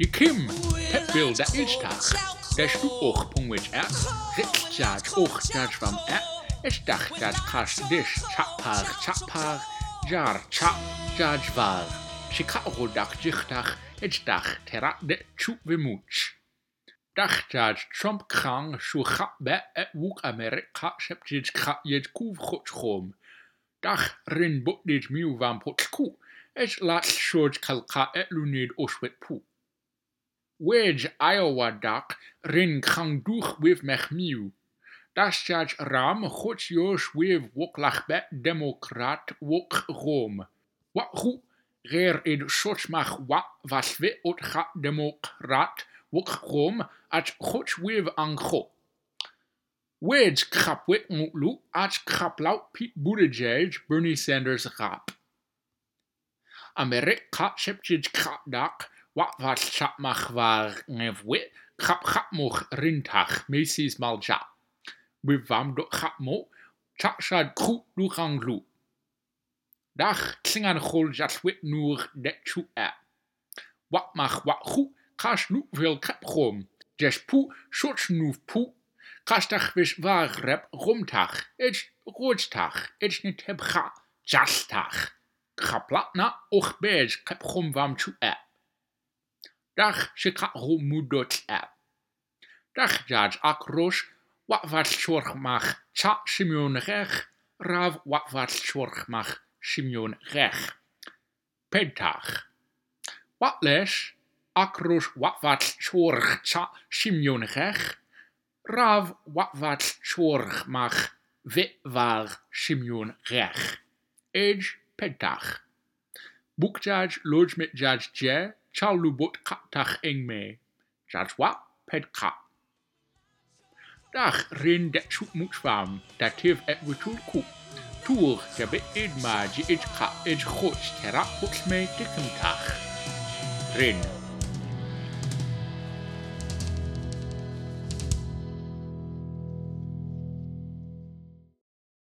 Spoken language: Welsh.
You Kim, Pepfield at Ishtach, der Stuch Pungwich er, Ritzjad, Uchjad Schwamm er, Ishtach, Jad Kash Dish, Chapar, Chapar, Jar, Chap, Jadjvar, Chicago Dach, Jichtach, Ishtach, Terat, Det Chupvimuch. Dachjad, Trump Krang, Schuchap, Bet, Et Wuk Amerika, Shepjid, Krat, Jed Kuv, Chutchrom. Dach, Rin, Butnid, Miu, Vam, Putschku, Es lat shod kalka et o oswet puk. Wedge Iowa duck rin kangduch with mechmiu. Das judge Ram goed Josh with woklachbet democrat wok rom. Wat hoe, reer in sotsmach wat was we ot ga democrat wok rom at goed with ango. Wedge krap wit at krap Pete Buttigieg Bernie Sanders rap. Amerika septjid krap dak wat Watfall chapmach var ngefwe, chap chapmoch rintach, mesis malja. vam do chapmo, chachad krut du ranglu. Dach klingan chol jatwit nur detchu a. E. wat mach Watmach watchu, kash nu vil kapchom. Jesh pu, schutz nu pu. Kashtach vish var rep rumtach, ich rutchtach, ich nit hebcha, jastach. Chaplatna och bej kapchom vam chu a. E. Dach hw mwdo tle. Dach jaj ac wat wafall siwrch mach cha simion rech, raf wafall siwrch mach simion rech. Pentach. les ac wat wafall siwrch cha simion rech, raf wafall siwrch mach fe far simion rech. Ej pentach. Book judge, lodge mit judge je, ชาวลูบดขะทักเองเมจัดวะเพดขะดักเรียนเดชุกมุกฟามแต่เทฟเอ็ดวิทูลคุทัวร์จะไปเอ็ดมาจีเอ็ดขะเอ็ดโคชเทระพุกเมติคัมทักเรียน